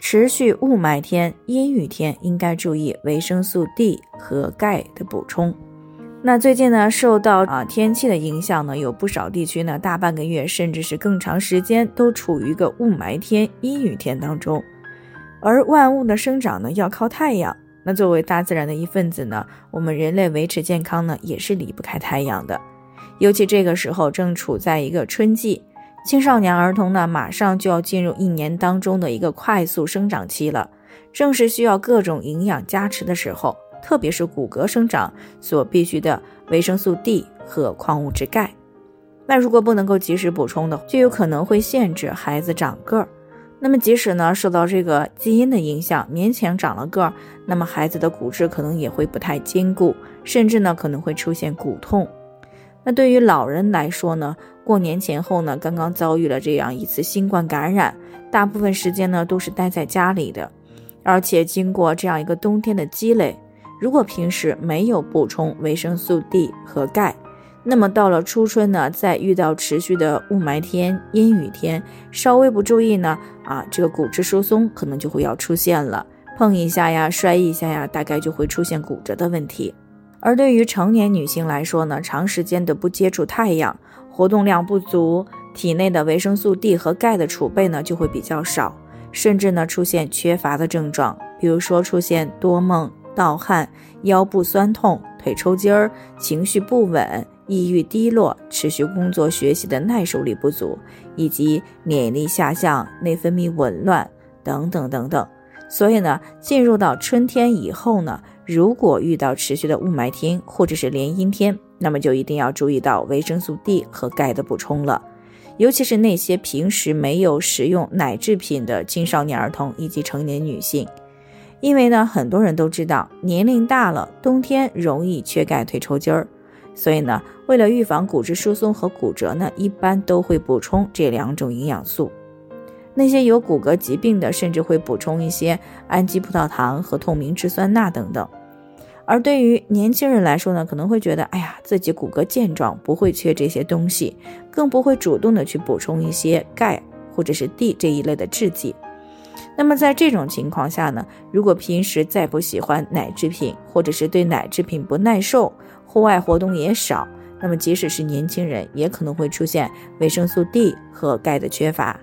持续雾霾天、阴雨天，应该注意维生素 D 和钙的补充。那最近呢，受到啊天气的影响呢，有不少地区呢，大半个月甚至是更长时间都处于一个雾霾天、阴雨天当中。而万物的生长呢，要靠太阳。那作为大自然的一份子呢，我们人类维持健康呢，也是离不开太阳的。尤其这个时候正处在一个春季。青少年儿童呢，马上就要进入一年当中的一个快速生长期了，正是需要各种营养加持的时候，特别是骨骼生长所必需的维生素 D 和矿物质钙。那如果不能够及时补充的，就有可能会限制孩子长个儿。那么即使呢受到这个基因的影响，勉强长了个儿，那么孩子的骨质可能也会不太坚固，甚至呢可能会出现骨痛。那对于老人来说呢？过年前后呢，刚刚遭遇了这样一次新冠感染，大部分时间呢都是待在家里的，而且经过这样一个冬天的积累，如果平时没有补充维生素 D 和钙，那么到了初春呢，再遇到持续的雾霾天、阴雨天，稍微不注意呢，啊，这个骨质疏松可能就会要出现了，碰一下呀，摔一下呀，大概就会出现骨折的问题。而对于成年女性来说呢，长时间的不接触太阳。活动量不足，体内的维生素 D 和钙的储备呢就会比较少，甚至呢出现缺乏的症状，比如说出现多梦、盗汗、腰部酸痛、腿抽筋儿、情绪不稳、抑郁低落、持续工作学习的耐受力不足，以及免疫力下降、内分泌紊乱等等等等。所以呢，进入到春天以后呢，如果遇到持续的雾霾天或者是连阴天，那么就一定要注意到维生素 D 和钙的补充了，尤其是那些平时没有食用奶制品的青少年儿童以及成年女性，因为呢，很多人都知道年龄大了，冬天容易缺钙腿抽筋儿，所以呢，为了预防骨质疏松和骨折呢，一般都会补充这两种营养素。那些有骨骼疾病的，甚至会补充一些氨基葡萄糖和透明质酸钠等等。而对于年轻人来说呢，可能会觉得，哎呀，自己骨骼健壮，不会缺这些东西，更不会主动的去补充一些钙或者是 D 这一类的制剂。那么在这种情况下呢，如果平时再不喜欢奶制品，或者是对奶制品不耐受，户外活动也少，那么即使是年轻人，也可能会出现维生素 D 和钙的缺乏。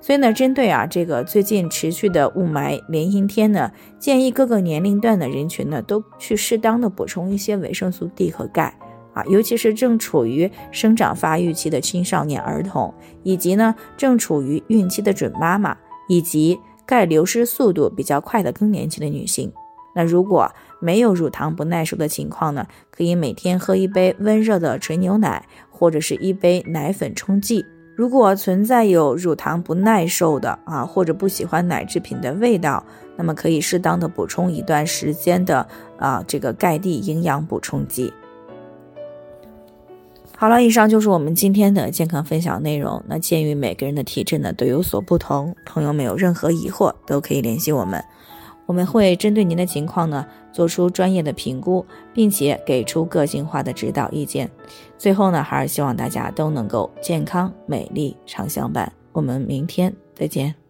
所以呢，针对啊这个最近持续的雾霾连阴天呢，建议各个年龄段的人群呢都去适当的补充一些维生素 D 和钙啊，尤其是正处于生长发育期的青少年儿童，以及呢正处于孕期的准妈妈，以及钙流失速度比较快的更年期的女性。那如果没有乳糖不耐受的情况呢，可以每天喝一杯温热的纯牛奶，或者是一杯奶粉冲剂。如果存在有乳糖不耐受的啊，或者不喜欢奶制品的味道，那么可以适当的补充一段时间的啊这个钙地营养补充剂。好了，以上就是我们今天的健康分享内容。那鉴于每个人的体质呢都有所不同，朋友们有任何疑惑都可以联系我们。我们会针对您的情况呢，做出专业的评估，并且给出个性化的指导意见。最后呢，还是希望大家都能够健康美丽常相伴。我们明天再见。